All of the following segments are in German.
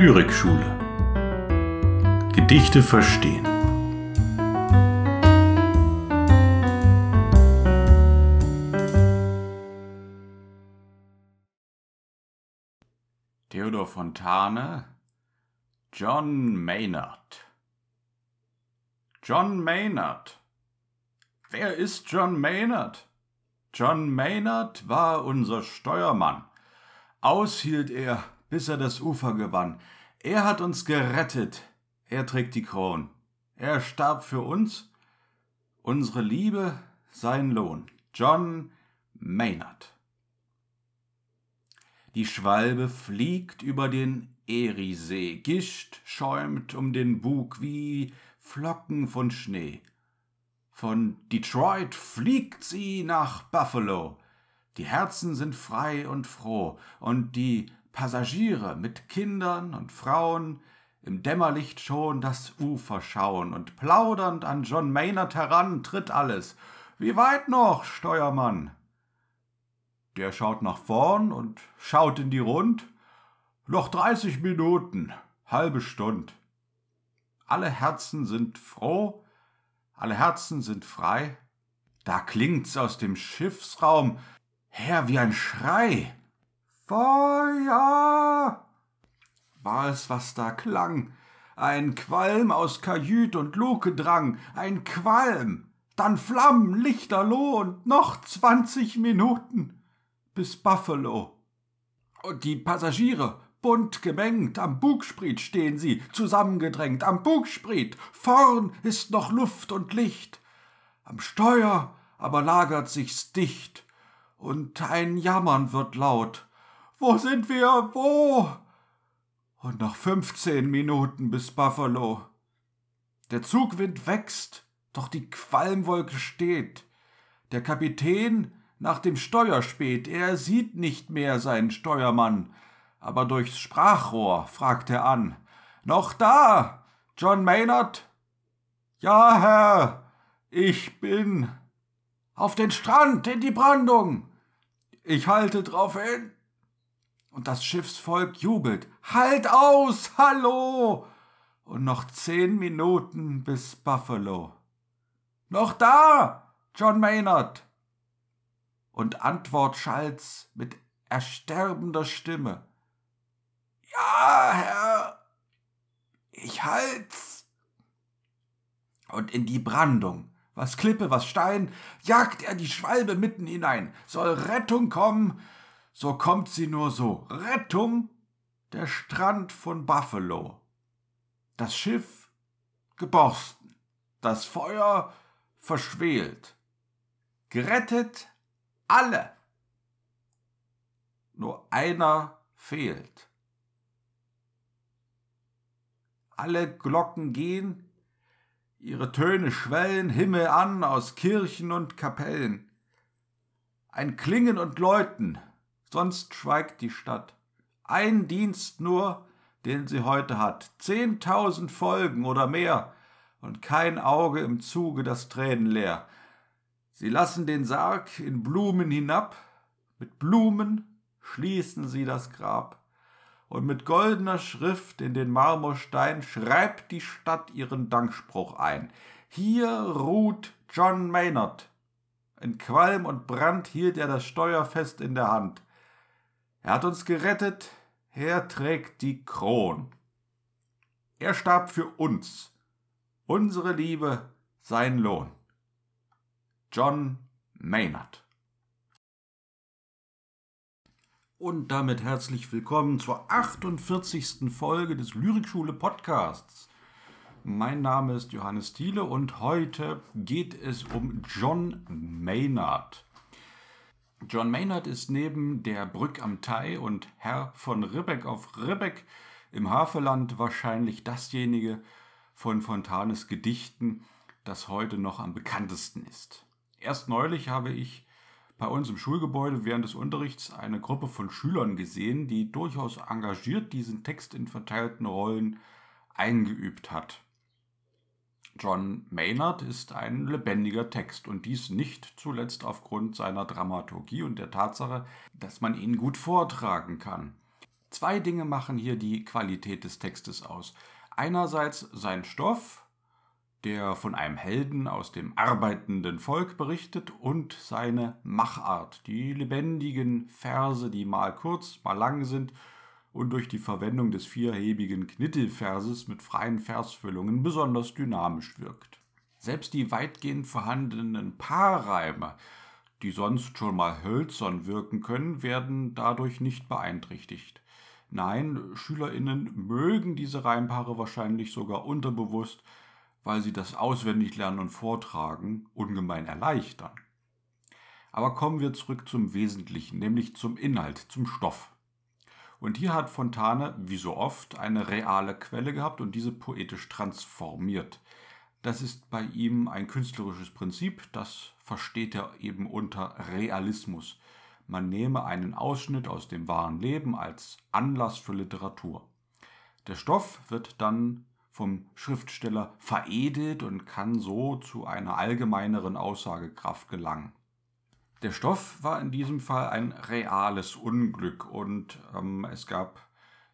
Lyrikschule. Gedichte verstehen. Theodor Fontane, John Maynard. John Maynard. Wer ist John Maynard? John Maynard war unser Steuermann. Aushielt er, bis er das Ufer gewann. Er hat uns gerettet. Er trägt die Kron. Er starb für uns. Unsere Liebe, sein Lohn. John Maynard. Die Schwalbe fliegt über den Eriesee, Gischt schäumt um den Bug wie Flocken von Schnee. Von Detroit fliegt sie nach Buffalo. Die Herzen sind frei und froh, und die Passagiere mit Kindern und Frauen im Dämmerlicht schon das Ufer schauen, und plaudernd an John Maynard heran tritt alles. Wie weit noch, Steuermann? Der schaut nach vorn und schaut in die Rund. Noch dreißig Minuten, halbe Stund. Alle Herzen sind froh, alle Herzen sind frei. Da klingt's aus dem Schiffsraum her wie ein Schrei. Feuer! War es, was da klang? Ein Qualm aus Kajüt und Luke drang, ein Qualm, dann Flammen, Lichterloh und noch zwanzig Minuten. Bis Buffalo. Und die Passagiere, bunt gemengt, am Bugspriet stehen sie, zusammengedrängt, am Bugspriet, vorn ist noch Luft und Licht, am Steuer aber lagert sich's dicht, und ein Jammern wird laut, wo sind wir? Wo? Und noch fünfzehn Minuten bis Buffalo. Der Zugwind wächst, doch die Qualmwolke steht. Der Kapitän nach dem Steuer späht, er sieht nicht mehr seinen Steuermann, aber durchs Sprachrohr fragt er an. Noch da, John Maynard? Ja, Herr, ich bin. Auf den Strand, in die Brandung. Ich halte drauf hin und das Schiffsvolk jubelt. Halt aus! Hallo! Und noch zehn Minuten bis Buffalo. Noch da, John Maynard! Und Antwort schallt's mit ersterbender Stimme. Ja, Herr, ich halt's. Und in die Brandung, was Klippe, was Stein, jagt er die Schwalbe mitten hinein. Soll Rettung kommen, so kommt sie nur so. Rettung, der Strand von Buffalo. Das Schiff geborsten, das Feuer verschwelt. Gerettet alle. Nur einer fehlt. Alle Glocken gehen, ihre Töne schwellen Himmel an aus Kirchen und Kapellen. Ein Klingen und Läuten sonst schweigt die Stadt. Ein Dienst nur, den sie heute hat, zehntausend Folgen oder mehr, und kein Auge im Zuge das Tränenleer. Sie lassen den Sarg in Blumen hinab, mit Blumen schließen sie das Grab, und mit goldener Schrift in den Marmorstein schreibt die Stadt ihren Dankspruch ein. Hier ruht John Maynard. In Qualm und Brand hielt er das Steuer fest in der Hand. Er hat uns gerettet, er trägt die Kron. Er starb für uns, unsere Liebe, sein Lohn. John Maynard. Und damit herzlich willkommen zur 48. Folge des Lyrikschule Podcasts. Mein Name ist Johannes Thiele und heute geht es um John Maynard. John Maynard ist neben der Brück am Thai und Herr von Ribbeck auf Ribbeck im Havelland wahrscheinlich dasjenige von Fontanes Gedichten, das heute noch am bekanntesten ist. Erst neulich habe ich bei uns im Schulgebäude während des Unterrichts eine Gruppe von Schülern gesehen, die durchaus engagiert diesen Text in verteilten Rollen eingeübt hat. John Maynard ist ein lebendiger Text und dies nicht zuletzt aufgrund seiner Dramaturgie und der Tatsache, dass man ihn gut vortragen kann. Zwei Dinge machen hier die Qualität des Textes aus. Einerseits sein Stoff, der von einem Helden aus dem arbeitenden Volk berichtet, und seine Machart, die lebendigen Verse, die mal kurz, mal lang sind und durch die Verwendung des vierhebigen Knittelverses mit freien Versfüllungen besonders dynamisch wirkt. Selbst die weitgehend vorhandenen Paarreime, die sonst schon mal hölzern wirken können, werden dadurch nicht beeinträchtigt. Nein, Schülerinnen mögen diese Reimpaare wahrscheinlich sogar unterbewusst, weil sie das Auswendiglernen und Vortragen ungemein erleichtern. Aber kommen wir zurück zum Wesentlichen, nämlich zum Inhalt, zum Stoff. Und hier hat Fontane, wie so oft, eine reale Quelle gehabt und diese poetisch transformiert. Das ist bei ihm ein künstlerisches Prinzip, das versteht er eben unter Realismus. Man nehme einen Ausschnitt aus dem wahren Leben als Anlass für Literatur. Der Stoff wird dann vom Schriftsteller veredelt und kann so zu einer allgemeineren Aussagekraft gelangen. Der Stoff war in diesem Fall ein reales Unglück und ähm, es gab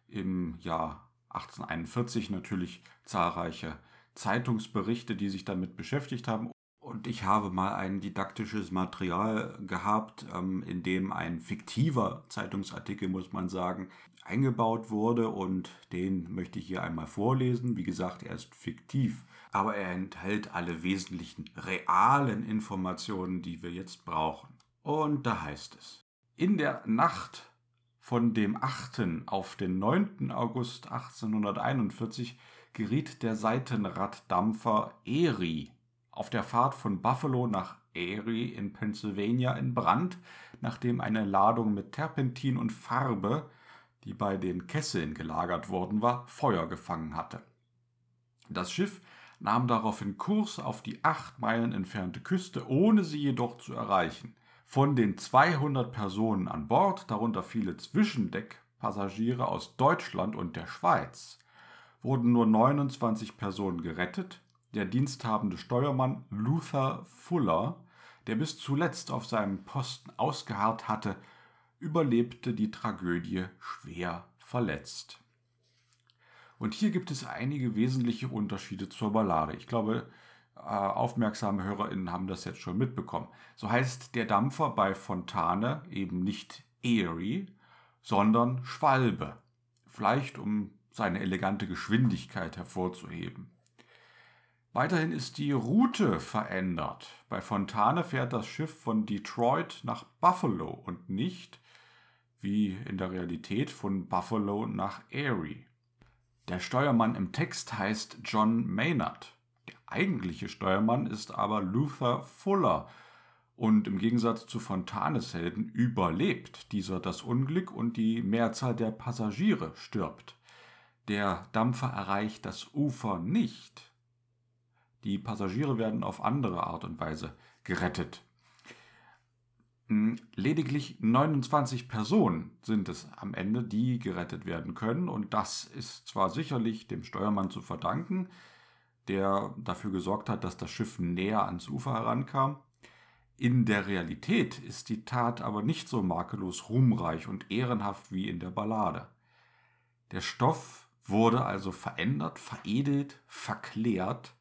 im Jahr 1841 natürlich zahlreiche Zeitungsberichte, die sich damit beschäftigt haben. Und ich habe mal ein didaktisches Material gehabt, ähm, in dem ein fiktiver Zeitungsartikel, muss man sagen, eingebaut wurde und den möchte ich hier einmal vorlesen. Wie gesagt, er ist fiktiv, aber er enthält alle wesentlichen realen Informationen, die wir jetzt brauchen. Und da heißt es, in der Nacht von dem 8. auf den 9. August 1841 geriet der Seitenraddampfer Erie auf der Fahrt von Buffalo nach Erie in Pennsylvania in Brand, nachdem eine Ladung mit Terpentin und Farbe, die bei den Kesseln gelagert worden war, Feuer gefangen hatte. Das Schiff nahm daraufhin Kurs auf die acht Meilen entfernte Küste, ohne sie jedoch zu erreichen. Von den 200 Personen an Bord, darunter viele Zwischendeckpassagiere aus Deutschland und der Schweiz, wurden nur 29 Personen gerettet. Der diensthabende Steuermann Luther Fuller, der bis zuletzt auf seinem Posten ausgeharrt hatte, überlebte die Tragödie schwer verletzt. Und hier gibt es einige wesentliche Unterschiede zur Ballade. Ich glaube, aufmerksame HörerInnen haben das jetzt schon mitbekommen. So heißt der Dampfer bei Fontane eben nicht Erie, sondern Schwalbe. Vielleicht um seine elegante Geschwindigkeit hervorzuheben. Weiterhin ist die Route verändert. Bei Fontane fährt das Schiff von Detroit nach Buffalo und nicht, wie in der Realität, von Buffalo nach Erie. Der Steuermann im Text heißt John Maynard eigentliche Steuermann ist aber Luther Fuller. Und im Gegensatz zu Fontanes Helden überlebt dieser das Unglück und die Mehrzahl der Passagiere stirbt. Der Dampfer erreicht das Ufer nicht. Die Passagiere werden auf andere Art und Weise gerettet. Hm, lediglich 29 Personen sind es am Ende, die gerettet werden können. Und das ist zwar sicherlich dem Steuermann zu verdanken, der dafür gesorgt hat, dass das Schiff näher ans Ufer herankam. In der Realität ist die Tat aber nicht so makellos ruhmreich und ehrenhaft wie in der Ballade. Der Stoff wurde also verändert, veredelt, verklärt,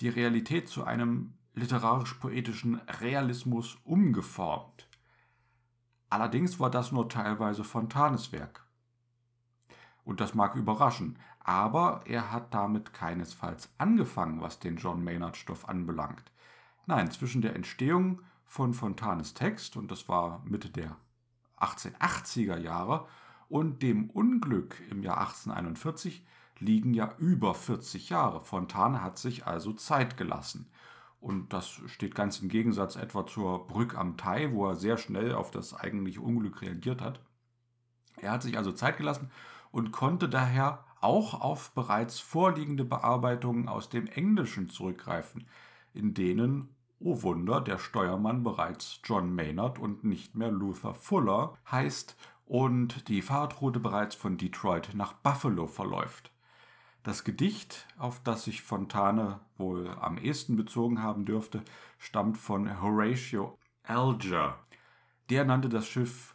die Realität zu einem literarisch-poetischen Realismus umgeformt. Allerdings war das nur teilweise Fontanes Werk. Und das mag überraschen, aber er hat damit keinesfalls angefangen, was den John Maynard-Stoff anbelangt. Nein, zwischen der Entstehung von Fontanes Text, und das war Mitte der 1880er Jahre, und dem Unglück im Jahr 1841 liegen ja über 40 Jahre. Fontane hat sich also Zeit gelassen. Und das steht ganz im Gegensatz etwa zur Brück am Tai, wo er sehr schnell auf das eigentliche Unglück reagiert hat. Er hat sich also Zeit gelassen und konnte daher auch auf bereits vorliegende Bearbeitungen aus dem Englischen zurückgreifen, in denen, oh Wunder, der Steuermann bereits John Maynard und nicht mehr Luther Fuller heißt und die Fahrtroute bereits von Detroit nach Buffalo verläuft. Das Gedicht, auf das sich Fontane wohl am ehesten bezogen haben dürfte, stammt von Horatio Alger. Der nannte das Schiff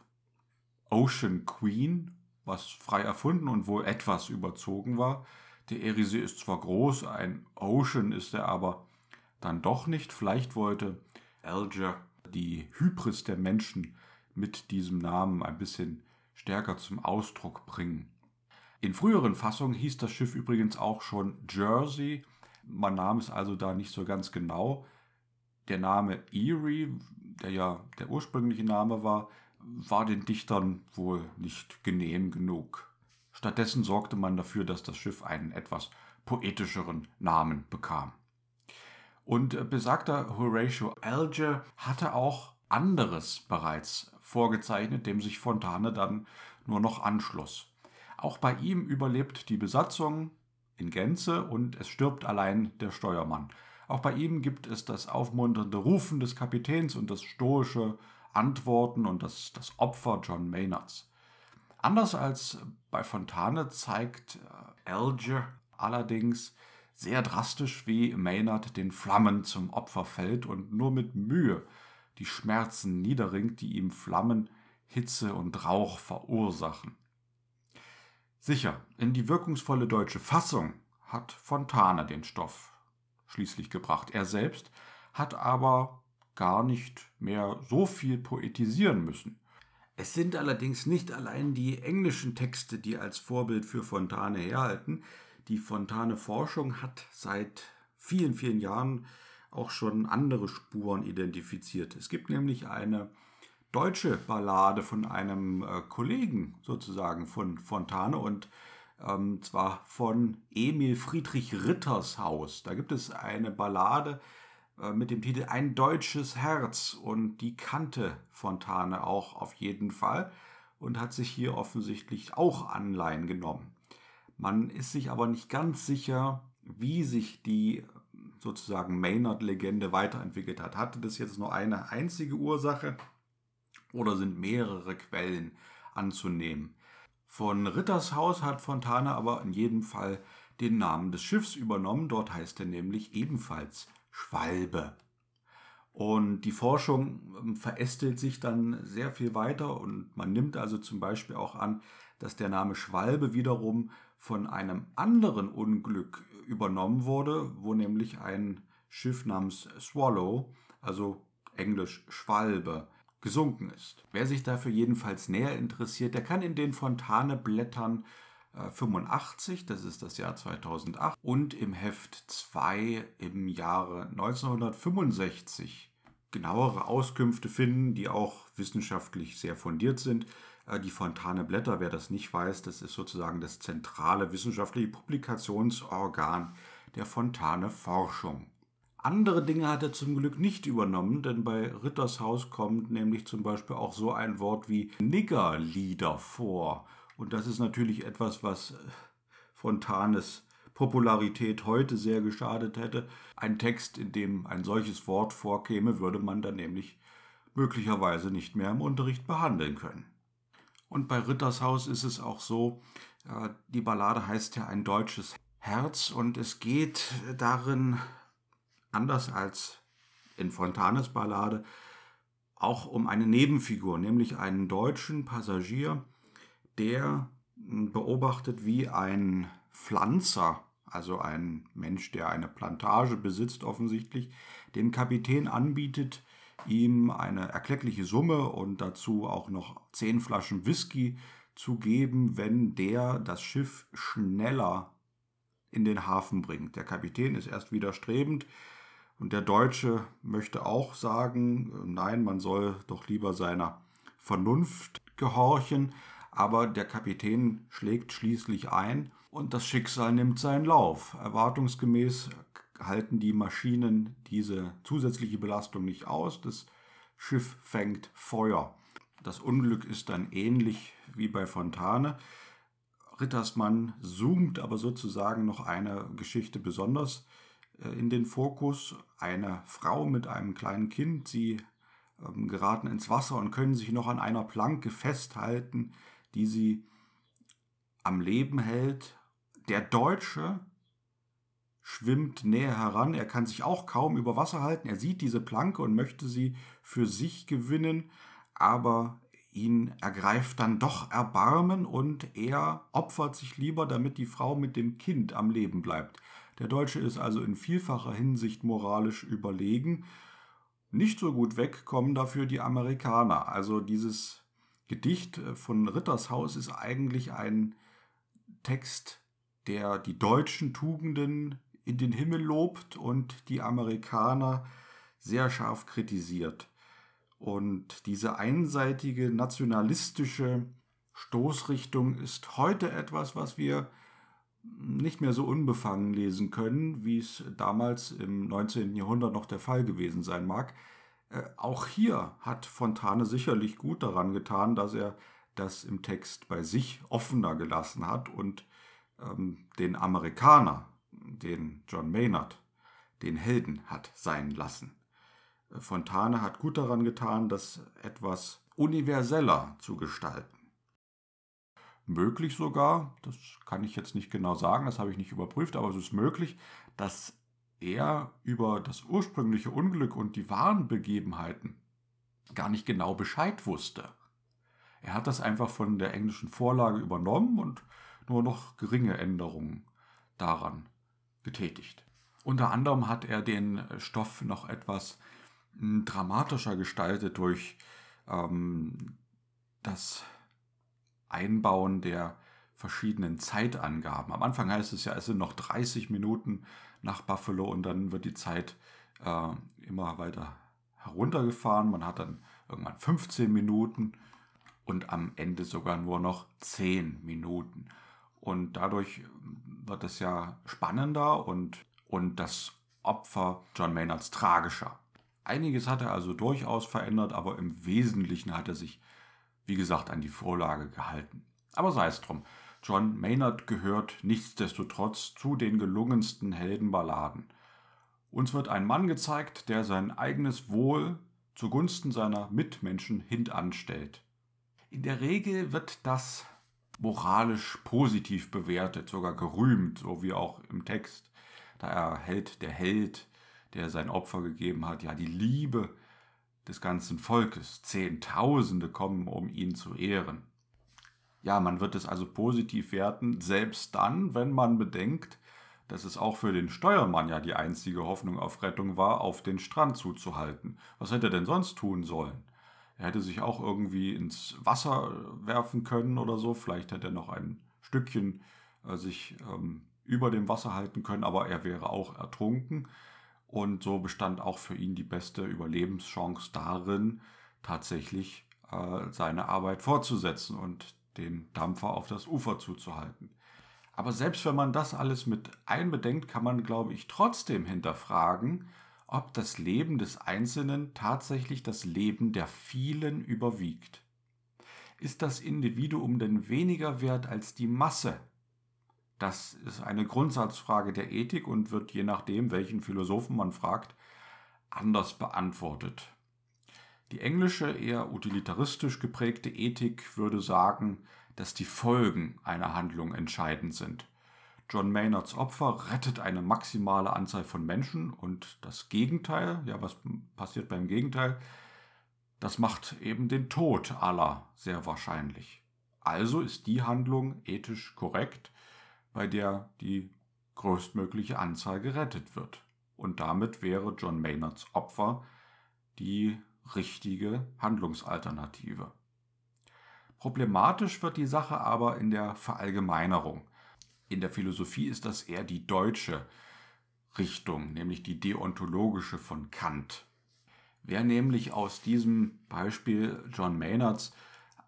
Ocean Queen was frei erfunden und wohl etwas überzogen war. Der Eriesee ist zwar groß, ein Ocean ist er aber dann doch nicht. Vielleicht wollte Alger die Hybris der Menschen mit diesem Namen ein bisschen stärker zum Ausdruck bringen. In früheren Fassungen hieß das Schiff übrigens auch schon Jersey. Man nahm es also da nicht so ganz genau. Der Name Erie, der ja der ursprüngliche Name war, war den Dichtern wohl nicht genehm genug. Stattdessen sorgte man dafür, dass das Schiff einen etwas poetischeren Namen bekam. Und äh, besagter Horatio Alger hatte auch anderes bereits vorgezeichnet, dem sich Fontane dann nur noch anschloss. Auch bei ihm überlebt die Besatzung in Gänze und es stirbt allein der Steuermann. Auch bei ihm gibt es das aufmunternde Rufen des Kapitäns und das stoische Antworten und das, das Opfer John Maynards. Anders als bei Fontane zeigt äh, Alger allerdings sehr drastisch, wie Maynard den Flammen zum Opfer fällt und nur mit Mühe die Schmerzen niederringt, die ihm Flammen, Hitze und Rauch verursachen. Sicher, in die wirkungsvolle deutsche Fassung hat Fontane den Stoff schließlich gebracht. Er selbst hat aber gar nicht mehr so viel poetisieren müssen. Es sind allerdings nicht allein die englischen Texte, die als Vorbild für Fontane herhalten. Die Fontane-Forschung hat seit vielen, vielen Jahren auch schon andere Spuren identifiziert. Es gibt nämlich eine deutsche Ballade von einem äh, Kollegen sozusagen von Fontane und ähm, zwar von Emil Friedrich Rittershaus. Da gibt es eine Ballade mit dem Titel Ein deutsches Herz und die kannte Fontane auch auf jeden Fall und hat sich hier offensichtlich auch Anleihen genommen. Man ist sich aber nicht ganz sicher, wie sich die sozusagen Maynard-Legende weiterentwickelt hat. Hatte das jetzt nur eine einzige Ursache? oder sind mehrere Quellen anzunehmen. Von Rittershaus hat Fontane aber in jedem Fall den Namen des Schiffs übernommen. Dort heißt er nämlich ebenfalls Schwalbe. Und die Forschung ähm, verästelt sich dann sehr viel weiter und man nimmt also zum Beispiel auch an, dass der Name Schwalbe wiederum von einem anderen Unglück übernommen wurde, wo nämlich ein Schiff namens Swallow, also englisch Schwalbe, gesunken ist. Wer sich dafür jedenfalls näher interessiert, der kann in den Fontane-Blättern 85, das ist das Jahr 2008, und im Heft 2 im Jahre 1965 genauere Auskünfte finden, die auch wissenschaftlich sehr fundiert sind. Äh, die Fontane Blätter, wer das nicht weiß, das ist sozusagen das zentrale wissenschaftliche Publikationsorgan der Fontane Forschung. Andere Dinge hat er zum Glück nicht übernommen, denn bei Rittershaus kommt nämlich zum Beispiel auch so ein Wort wie Niggerlieder vor. Und das ist natürlich etwas, was äh, Fontanes Popularität heute sehr geschadet hätte. Ein Text, in dem ein solches Wort vorkäme, würde man dann nämlich möglicherweise nicht mehr im Unterricht behandeln können. Und bei Rittershaus ist es auch so, äh, die Ballade heißt ja ein deutsches Herz und es geht darin anders als in Fontanes Ballade, auch um eine Nebenfigur, nämlich einen deutschen Passagier, der hm, beobachtet, wie ein Pflanzer, also ein Mensch, der eine Plantage besitzt offensichtlich, dem Kapitän anbietet, ihm eine erkleckliche Summe und dazu auch noch zehn Flaschen Whisky zu geben, wenn der das Schiff schneller in den Hafen bringt. Der Kapitän ist erst widerstrebend, und der Deutsche möchte auch sagen, nein, man soll doch lieber seiner Vernunft gehorchen, aber der Kapitän schlägt schließlich ein und das Schicksal nimmt seinen Lauf. Erwartungsgemäß halten die Maschinen diese zusätzliche Belastung nicht aus, das Schiff fängt Feuer. Das Unglück ist dann ähnlich wie bei Fontane. Rittersmann zoomt aber sozusagen noch eine Geschichte besonders äh, in den Fokus. Eine Frau mit einem kleinen Kind, sie ähm, geraten ins Wasser und können sich noch an einer Planke festhalten, die sie am Leben hält. Der Deutsche schwimmt näher heran, er kann sich auch kaum über Wasser halten, er sieht diese Planke und möchte sie für sich gewinnen, aber ihn ergreift dann doch Erbarmen und er opfert sich lieber, damit die Frau mit dem Kind am Leben bleibt. Der Deutsche ist also in vielfacher Hinsicht moralisch überlegen. Nicht so gut wegkommen dafür die Amerikaner. Also dieses Gedicht von Rittershaus ist eigentlich ein Text, der die deutschen Tugenden in den Himmel lobt und die Amerikaner sehr scharf kritisiert. Und diese einseitige nationalistische Stoßrichtung ist heute etwas, was wir nicht mehr so unbefangen lesen können, wie es damals im 19. Jahrhundert noch der Fall gewesen sein mag. Äh, auch hier hat Fontane sicherlich gut daran getan, dass er das im Text bei sich offener gelassen hat und ähm, den Amerikaner, den John Maynard, den Helden hat sein lassen. Äh, Fontane hat gut daran getan, das etwas universeller zu gestalten. Möglich sogar, das kann ich jetzt nicht genau sagen, das habe ich nicht überprüft, aber es ist möglich, dass er über das ursprüngliche Unglück und die wahren Begebenheiten gar nicht genau Bescheid wusste. Er hat das einfach von der englischen Vorlage übernommen und nur noch geringe Änderungen daran getätigt. Unter anderem hat er den Stoff noch etwas hm, dramatischer gestaltet durch ähm, das Einbauen der verschiedenen Zeitangaben. Am Anfang heißt es ja, es sind noch 30 Minuten nach Buffalo und dann wird die Zeit äh, immer weiter heruntergefahren. Man hat dann irgendwann 15 Minuten und am Ende sogar nur noch 10 Minuten. Und dadurch wird es ja spannender und, und das Opfer John Maynards tragischer. Einiges hat er also durchaus verändert, aber im Wesentlichen hat er sich, wie gesagt, an die Vorlage gehalten. Aber sei es drum. John Maynard gehört nichtsdestotrotz zu den gelungensten Heldenballaden. Uns wird ein Mann gezeigt, der sein eigenes Wohl zugunsten seiner Mitmenschen hintanstellt. In der Regel wird das moralisch positiv bewertet, sogar gerühmt, so wie auch im Text. Da erhält der Held, der sein Opfer gegeben hat, ja die Liebe des ganzen Volkes. Zehntausende kommen, um ihn zu ehren. Ja, man wird es also positiv werten, selbst dann, wenn man bedenkt, dass es auch für den Steuermann ja die einzige Hoffnung auf Rettung war, auf den Strand zuzuhalten. Was hätte er denn sonst tun sollen? Er hätte sich auch irgendwie ins Wasser werfen können oder so. Vielleicht hätte er noch ein Stückchen äh, sich ähm, über dem Wasser halten können, aber er wäre auch ertrunken. Und so bestand auch für ihn die beste Überlebenschance darin, tatsächlich äh, seine Arbeit fortzusetzen und den Dampfer auf das Ufer zuzuhalten. Aber selbst wenn man das alles mit einbedenkt, kann man, glaube ich, trotzdem hinterfragen, ob das Leben des Einzelnen tatsächlich das Leben der vielen überwiegt. Ist das Individuum denn weniger wert als die Masse? Das ist eine Grundsatzfrage der Ethik und wird je nachdem, welchen Philosophen man fragt, anders beantwortet. Die englische, eher utilitaristisch geprägte Ethik würde sagen, dass die Folgen einer Handlung entscheidend sind. John Maynards Opfer rettet eine maximale Anzahl von Menschen und das Gegenteil, ja, was passiert beim Gegenteil? Das macht eben den Tod aller sehr wahrscheinlich. Also ist die Handlung ethisch korrekt, bei der die größtmögliche Anzahl gerettet wird. Und damit wäre John Maynards Opfer die richtige Handlungsalternative. Problematisch wird die Sache aber in der Verallgemeinerung. In der Philosophie ist das eher die deutsche Richtung, nämlich die deontologische von Kant. Wer nämlich aus diesem Beispiel John Maynards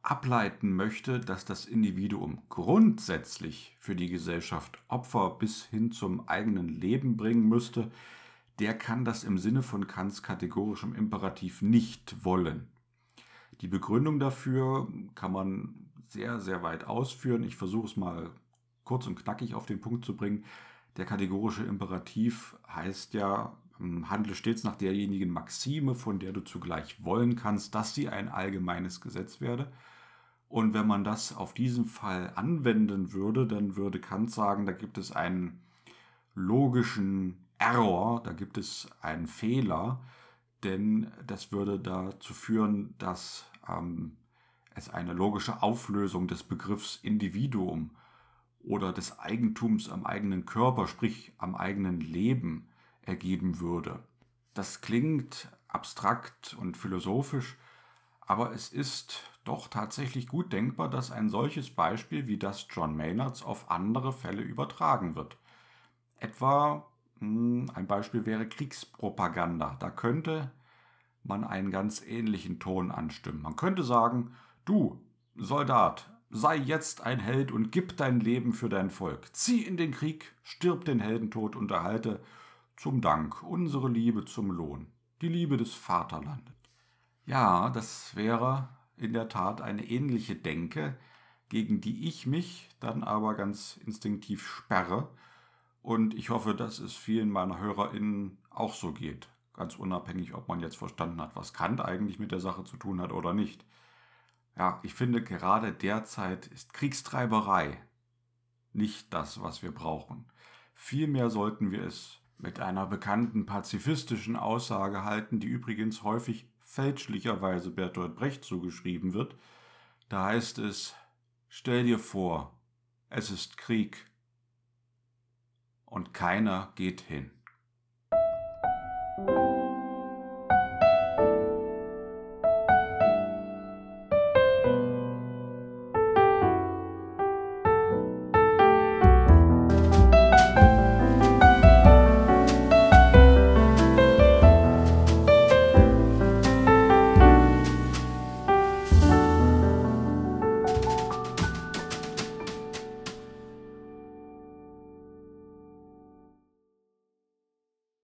ableiten möchte, dass das Individuum grundsätzlich für die Gesellschaft Opfer bis hin zum eigenen Leben bringen müsste, der kann das im Sinne von Kants kategorischem Imperativ nicht wollen. Die Begründung dafür kann man sehr, sehr weit ausführen. Ich versuche es mal kurz und knackig auf den Punkt zu bringen. Der kategorische Imperativ heißt ja, ähm, handle stets nach derjenigen Maxime, von der du zugleich wollen kannst, dass sie ein allgemeines Gesetz werde. Und wenn man das auf diesen Fall anwenden würde, dann würde Kant sagen, da gibt es einen logischen Error, da gibt es einen Fehler, denn das würde dazu führen, dass ähm, es eine logische Auflösung des Begriffs Individuum oder des Eigentums am eigenen Körper, sprich am eigenen Leben, ergeben würde. Das klingt abstrakt und philosophisch, aber es ist doch tatsächlich gut denkbar, dass ein solches Beispiel wie das John Maynards auf andere Fälle übertragen wird. Etwa ein Beispiel wäre Kriegspropaganda. Da könnte man einen ganz ähnlichen Ton anstimmen. Man könnte sagen, du, Soldat, sei jetzt ein Held und gib dein Leben für dein Volk. Zieh in den Krieg, stirb den Heldentod und erhalte zum Dank unsere Liebe zum Lohn, die Liebe des Vaterlandes. Ja, das wäre in der Tat eine ähnliche Denke, gegen die ich mich dann aber ganz instinktiv sperre. Und ich hoffe, dass es vielen meiner HörerInnen auch so geht. Ganz unabhängig, ob man jetzt verstanden hat, was Kant eigentlich mit der Sache zu tun hat oder nicht. Ja, ich finde, gerade derzeit ist Kriegstreiberei nicht das, was wir brauchen. Vielmehr sollten wir es mit einer bekannten pazifistischen Aussage halten, die übrigens häufig fälschlicherweise Bertolt Brecht zugeschrieben wird. Da heißt es, stell dir vor, es ist Krieg und keiner geht hin.